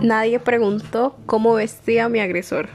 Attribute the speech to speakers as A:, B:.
A: Nadie preguntó cómo vestía mi agresor.